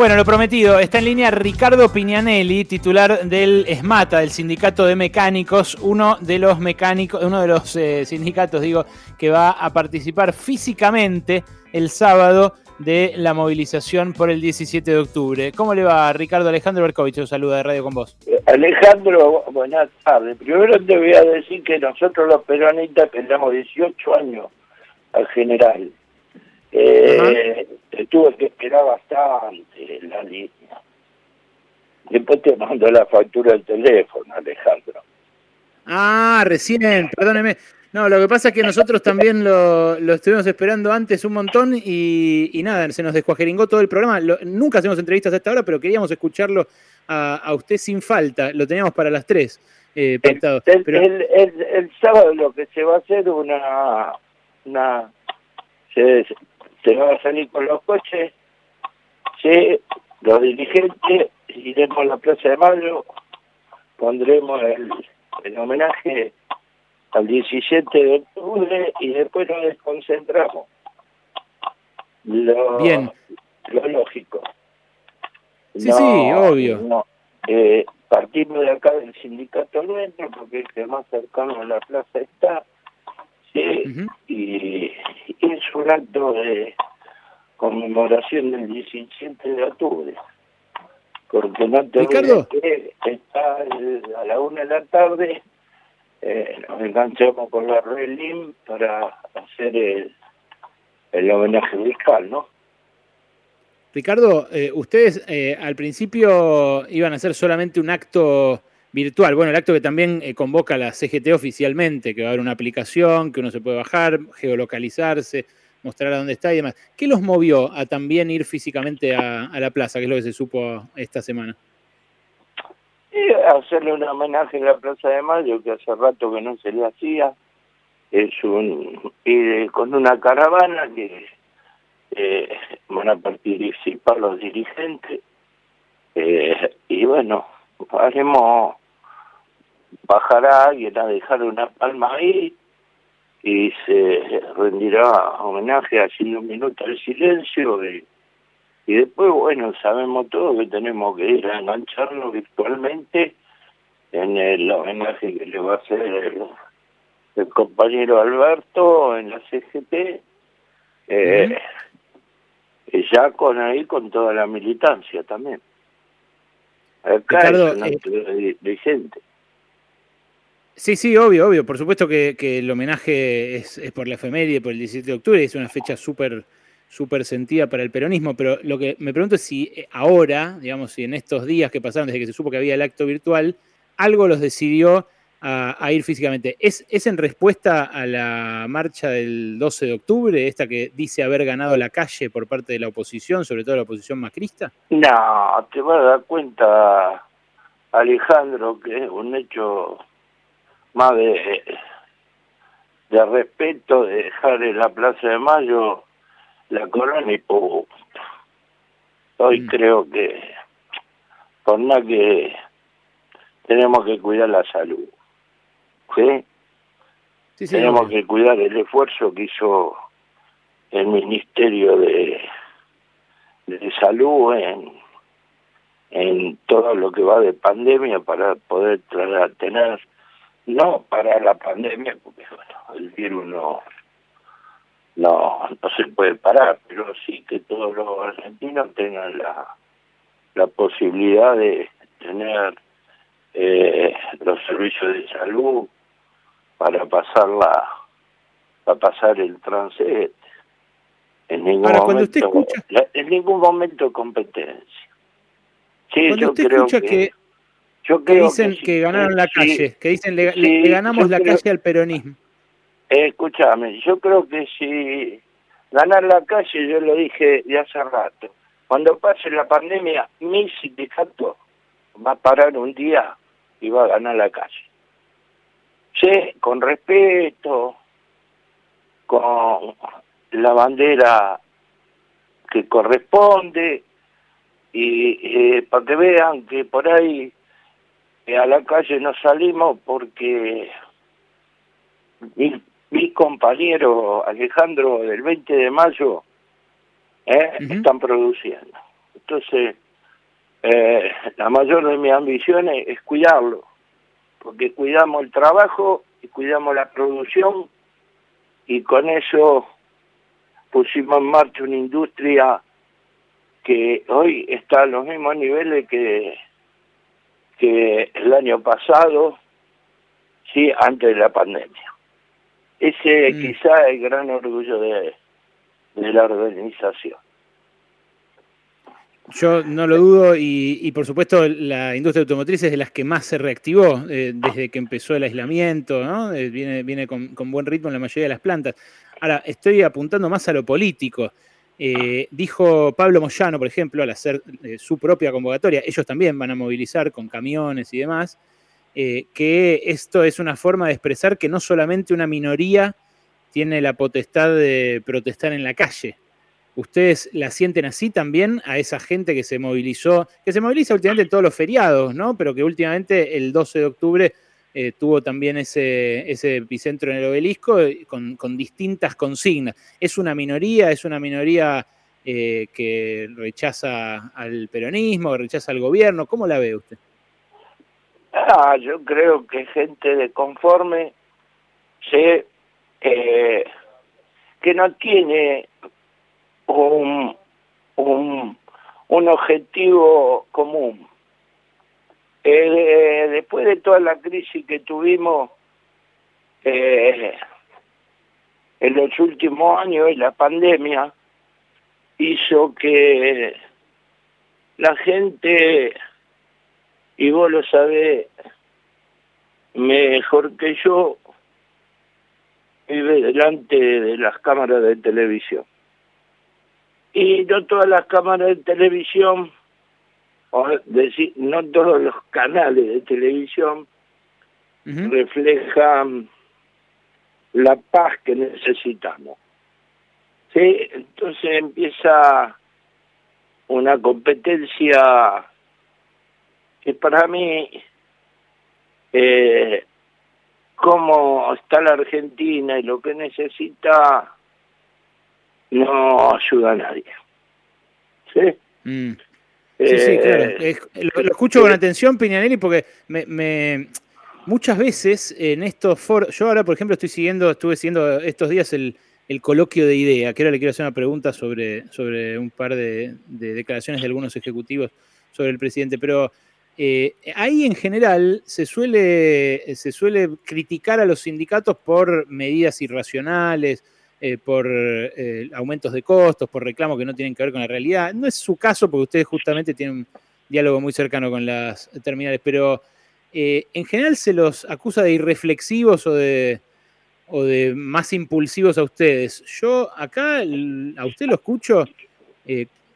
Bueno, lo prometido, está en línea Ricardo Piñanelli, titular del ESMATA, del Sindicato de Mecánicos, uno de los mecánicos, uno de los eh, sindicatos, digo, que va a participar físicamente el sábado de la movilización por el 17 de octubre. ¿Cómo le va, Ricardo Alejandro Berkovich? Un saludo de Radio con vos. Alejandro, buenas tardes. Primero te voy a decir que nosotros los peronistas tenemos 18 años al general. Eh, tuve que esperar bastante en la línea. Después te mando la factura del teléfono, Alejandro. Ah, recién, perdóneme. No, lo que pasa es que nosotros también lo, estuvimos esperando antes un montón y, nada, se nos descuajeringó todo el programa. nunca hacemos entrevistas a esta hora, pero queríamos escucharlo a, usted sin falta. Lo teníamos para las tres eh, El, el, sábado lo que se va a hacer una... una se, se va a salir con los coches, sí, los dirigentes, iremos a la Plaza de Mayo, pondremos el, homenaje al 17 de octubre y después nos desconcentramos. Lo, Bien. Lo lógico. Sí, sí, obvio. Eh, partimos de acá del sindicato nuestro porque es el más cercano a la plaza está. Sí, y es un acto de conmemoración del 17 de octubre. Porque no te Ricardo. que está a la una de la tarde, eh, nos enganchamos con la Relim para hacer el, el homenaje fiscal, ¿no? Ricardo, eh, ustedes eh, al principio iban a hacer solamente un acto virtual. Bueno, el acto que también eh, convoca la CGT oficialmente, que va a haber una aplicación, que uno se puede bajar, geolocalizarse, mostrar a dónde está y demás. ¿Qué los movió a también ir físicamente a, la plaza, que es lo que se supo esta semana? Y hacerle un homenaje en la Plaza de Mayo, que hace rato que no se le hacía. Es un ir con una caravana que eh, van a participar los dirigentes. Eh, y bueno, haremos bajará alguien a dejar una palma ahí y se rendirá homenaje haciendo un minuto de silencio y, y después, bueno, sabemos todo que tenemos que ir a engancharnos virtualmente en el homenaje que le va a hacer el, compañero Alberto en la CGT, eh, y ya con ahí con toda la militancia también. Acá es eh, vigente. Sí, sí, obvio, obvio. Por supuesto que, el homenaje es, por la efeméride, por el 17 de octubre, es una fecha súper súper sentida para el peronismo, pero lo que me pregunto es si eh, ahora, digamos, si en estos días que pasaron desde que se supo que había el acto virtual, algo los decidió a, ir físicamente. ¿Es, ¿Es en respuesta a la marcha del 12 de octubre, esta que dice haber ganado la calle por parte de la oposición, sobre todo la oposición macrista? No, te vas a dar cuenta, Alejandro, que es un hecho más de, de respeto, de dejar en la Plaza de Mayo la corona y Hoy mm. creo que, por más que tenemos que cuidar la salud, ¿sí? tenemos que cuidar el esfuerzo que hizo el Ministerio de, de Salud en, en todo lo que va de pandemia para poder tener no para la pandemia, porque el virus no, no, no se puede parar, pero sí que todos los argentinos tengan la, la posibilidad de tener eh, los servicios de salud para pasar la, para pasar el transit. En ningún momento en ningún momento competencia. Sí yo creo que que dicen que, ganaron la calle, que dicen le, ganamos la calle al peronismo. escúchame, yo creo que si ganar la calle, yo lo dije de hace rato, cuando pase la pandemia, mi sindicato va a parar un día y va a ganar la calle. Sí, con respeto, con la bandera que corresponde y eh, para que vean que por ahí a la calle no salimos porque mi, compañero Alejandro del 20 de mayo eh, están produciendo. entonces eh, la mayor de mis ambiciones es cuidarlo, porque cuidamos el trabajo y cuidamos la producción y con eso pusimos en marcha una industria que hoy está a los mismos niveles que, que el año pasado, sí, antes de la pandemia. Ese mm. quizá es el gran orgullo de, de la organización. Yo no lo dudo y, por supuesto la industria automotriz es de las que más se reactivó eh, desde que empezó el aislamiento, ¿no? Eh, viene, viene con, buen ritmo en la mayoría de las plantas. Ahora, estoy apuntando más a lo político. Eh, dijo Pablo Moyano, por ejemplo, al hacer su propia convocatoria, ellos también van a movilizar con camiones y demás, que esto es una forma de expresar que no solamente una minoría tiene la potestad de protestar en la calle, ¿Ustedes la sienten así también a esa gente que se movilizó, que se moviliza últimamente en todos los feriados, ¿no? Pero que últimamente el 12 de octubre eh, tuvo también ese, ese epicentro en el obelisco eh, con, distintas consignas. ¿Es una minoría? ¿Es una minoría eh, que rechaza al peronismo, rechaza al gobierno? ¿Cómo la ve usted? Ah, yo creo que gente de conforme se, que no tiene un, un, un objetivo común. Eh, después de toda la crisis que tuvimos eh, en los últimos años y la pandemia, hizo que la gente, y vos lo sabés mejor que yo, vive delante de las cámaras de televisión. Y no todas las cámaras de televisión, o decir, no todos los canales de televisión reflejan la paz que necesitamos. ¿Sí? Entonces empieza una competencia que para mí, eh, cómo está la Argentina y lo que necesita no ayuda a nadie. ¿Sí? Mm. Sí, sí, claro. Eh, lo, escucho con atención, Piñanelli, porque me, muchas veces en estos foros, yo ahora, por ejemplo, estoy siguiendo, estuve siguiendo estos días el, coloquio de idea, que ahora le quiero hacer una pregunta sobre, sobre un par de, declaraciones de algunos ejecutivos sobre el presidente, pero eh, ahí en general se suele, se suele criticar a los sindicatos por medidas irracionales, eh, por eh, aumentos de costos, por reclamos que no tienen que ver con la realidad. No es su caso porque ustedes justamente tienen un diálogo muy cercano con las terminales, pero eh, en general se los acusa de irreflexivos o de, o de más impulsivos a ustedes. Yo acá a usted lo escucho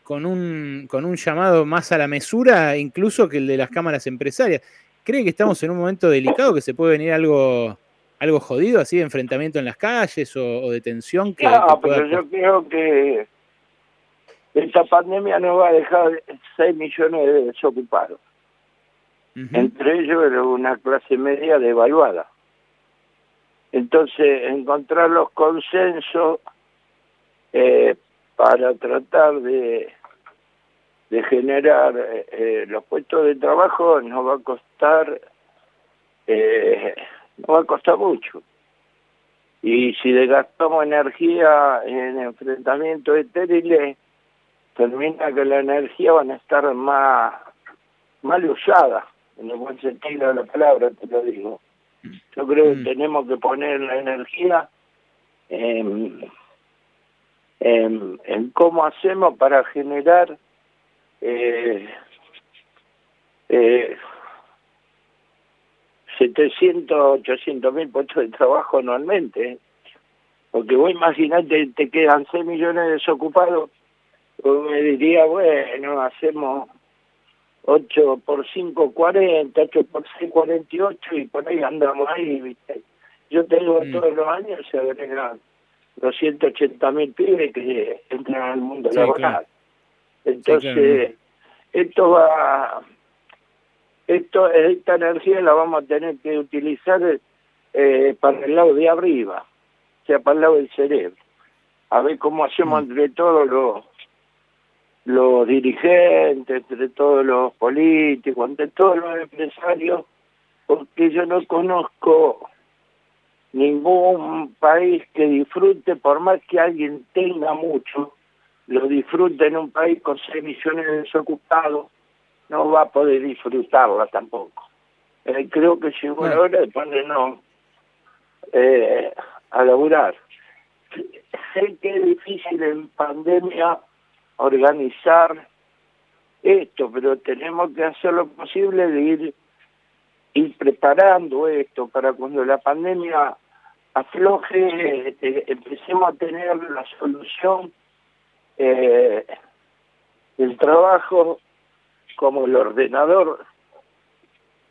con, un, con un llamado más a la mesura incluso que el de las cámaras empresarias. ¿Cree que estamos en un momento delicado, que se puede venir algo algo jodido, así de enfrentamiento en las calles o, de tensión? Que, no, pero yo creo que esta pandemia nos va a dejar 6 millones de desocupados. Entre ellos una clase media devaluada. Entonces, encontrar los consensos eh, para tratar de, de generar eh, eh, los puestos de trabajo nos va a costar eh, no va a costar mucho. Y si desgastamos energía en enfrentamientos estériles, termina que la energía van a estar más mal usada, en el buen sentido de la palabra, te lo digo. Yo creo que mm. tenemos que poner la energía en, en, cómo hacemos para generar eh, eh, 700, 800 mil puestos de trabajo anualmente. Porque vos imaginate, te quedan 6 millones de desocupados, pues me diría, bueno, hacemos 8 por 5, 40, 8 por 6, 48 y por ahí andamos ahí, ¿viste? Yo tengo mm. todos los años se agregan 280 mil pibes que entran al mundo laboral. Entonces, esto va esto, esta energía la vamos a tener que utilizar eh, para el lado de arriba, o sea, para el lado del cerebro. A ver cómo hacemos mm. entre todos los, los dirigentes, entre todos los políticos, entre todos los empresarios, porque yo no conozco ningún país que disfrute, por más que alguien tenga mucho, lo disfrute en un país con 6 millones de desocupados, no va a poder disfrutarla tampoco. Eh, creo que llegó la hora de ponernos eh, a laburar. Sé que es difícil en pandemia organizar esto, pero tenemos que hacer lo posible de ir, ir preparando esto para cuando la pandemia afloje, este, empecemos a tener la solución eh, del trabajo como el ordenador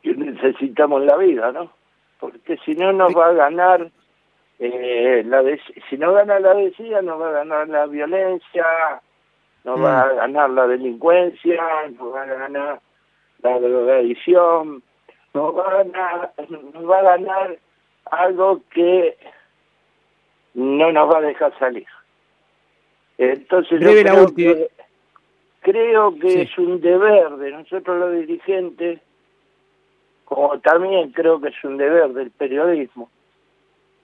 que necesitamos en la vida, ¿no? Porque si no nos va a ganar eh, la si no gana la decía nos va a ganar la violencia, nos va a mm. ganar la delincuencia, nos va a ganar la drogadicción, nos va a ganar, nos va a ganar algo que no nos va a dejar salir. Entonces yo creo, que, creo que es un deber de nosotros los dirigentes, como también creo que es un deber del periodismo,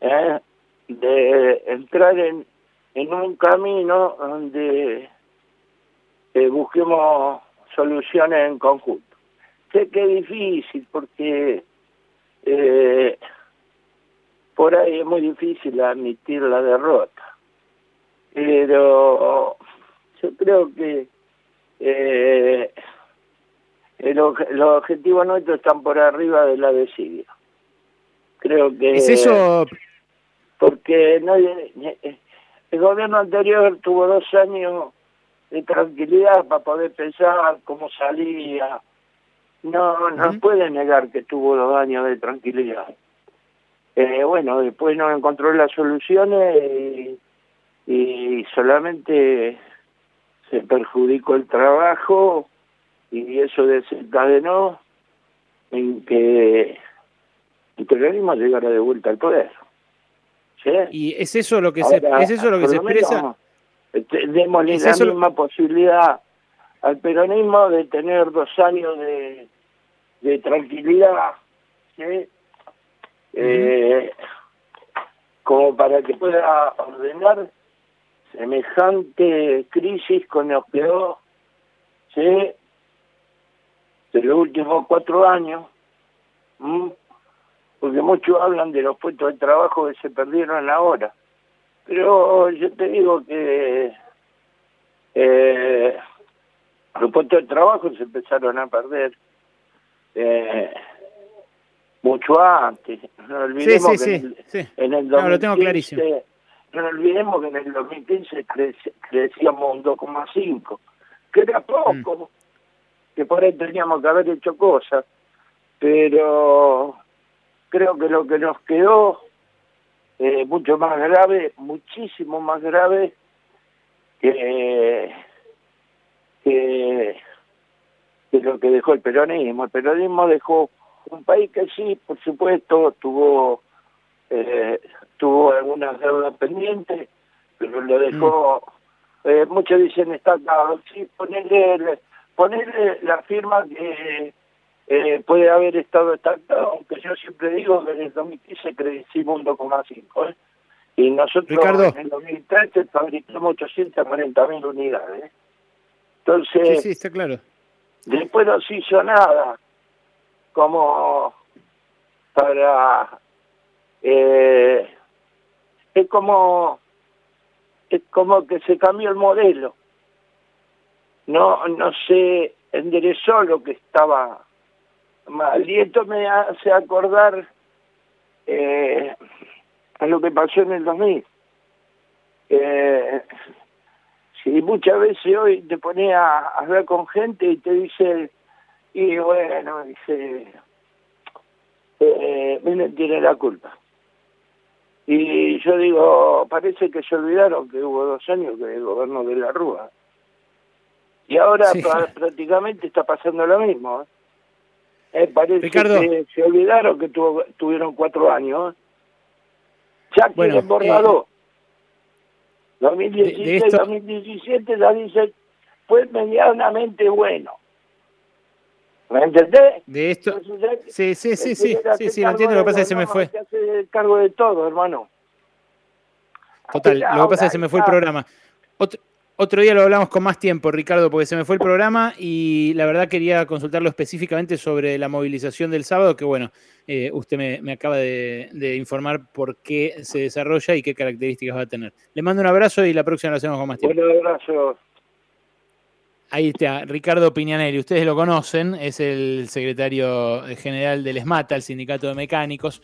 ¿eh? de entrar en, en un camino donde eh, busquemos soluciones en conjunto. Sé que es difícil porque eh, por ahí es muy difícil admitir la derrota, pero yo creo que eh, los objetivos nuestros están por arriba de la desidia. Creo que... ¿Es eso? Porque no, el gobierno anterior tuvo dos años de tranquilidad para poder pensar cómo salía. No, no puede negar que tuvo dos años de tranquilidad. Eh, bueno, después no encontró las soluciones y, y solamente se perjudicó el trabajo y eso desencadenó en que el peronismo llegara de vuelta al poder. ¿Sí? ¿Y es eso lo que se, es eso lo que se expresa? Este, démosle la misma posibilidad al peronismo de tener dos años de, de tranquilidad, eh, como para que pueda ordenar semejante crisis con nos quedó ¿sí? de los últimos cuatro años, porque muchos hablan de los puestos de trabajo que se perdieron ahora. Pero yo te digo que eh, los puestos de trabajo se empezaron a perder eh, mucho antes. No olvidemos que en, el, 2015, no, olvidemos que en el 2015 crecíamos un 2,5, que era poco, mm. que por ahí teníamos que haber hecho cosas, pero creo que lo que nos quedó eh, mucho más grave, muchísimo más grave que, que, lo que dejó el peronismo. El peronismo dejó un país que sí, por supuesto, tuvo eh, tuvo algunas deudas pendientes, pero lo dejó, mm. eh, muchos dicen está sí, ponerle, ponerle la firma que eh, puede haber estado estancado, aunque yo siempre digo que en el 2015 crecimos un 2,5. ¿eh? Y nosotros en el 2013 fabricamos 840 mil unidades. Entonces, sí, sí, está claro. después no se hizo nada como para... Eh, es como es como que se cambió el modelo. No, no se enderezó lo que estaba y esto me hace acordar eh, a lo que pasó en el 2000. Eh, si muchas veces hoy te pones a hablar con gente y te dice, y bueno, dice, eh, tiene la culpa. Y yo digo, parece que se olvidaron que hubo dos años que el gobierno de la Rúa. Y ahora prácticamente está pasando lo mismo. ¿eh? Eh, parece que se olvidaron que tuvieron cuatro años. Ya bueno, borrado. 2016, 2017 ya dice fue medianamente bueno. ¿Me entendés? De esto. Sí, sí, sí, sí, sí, sí, lo entiendo. Lo que pasa es que se me fue. el cargo de todo, hermano. Total, lo que pasa es que se me fue el programa. Otro, otro día lo hablamos con más tiempo, Ricardo, porque se me fue el programa y la verdad quería consultarlo específicamente sobre la movilización del sábado, que bueno, eh, usted me, acaba de, informar por qué se desarrolla y qué características va a tener. Le mando un abrazo y la próxima lo hacemos con más tiempo. Un abrazo. Ahí está, Ricardo Piñanelli, ustedes lo conocen, es el secretario general del ESMATA, el Sindicato de Mecánicos,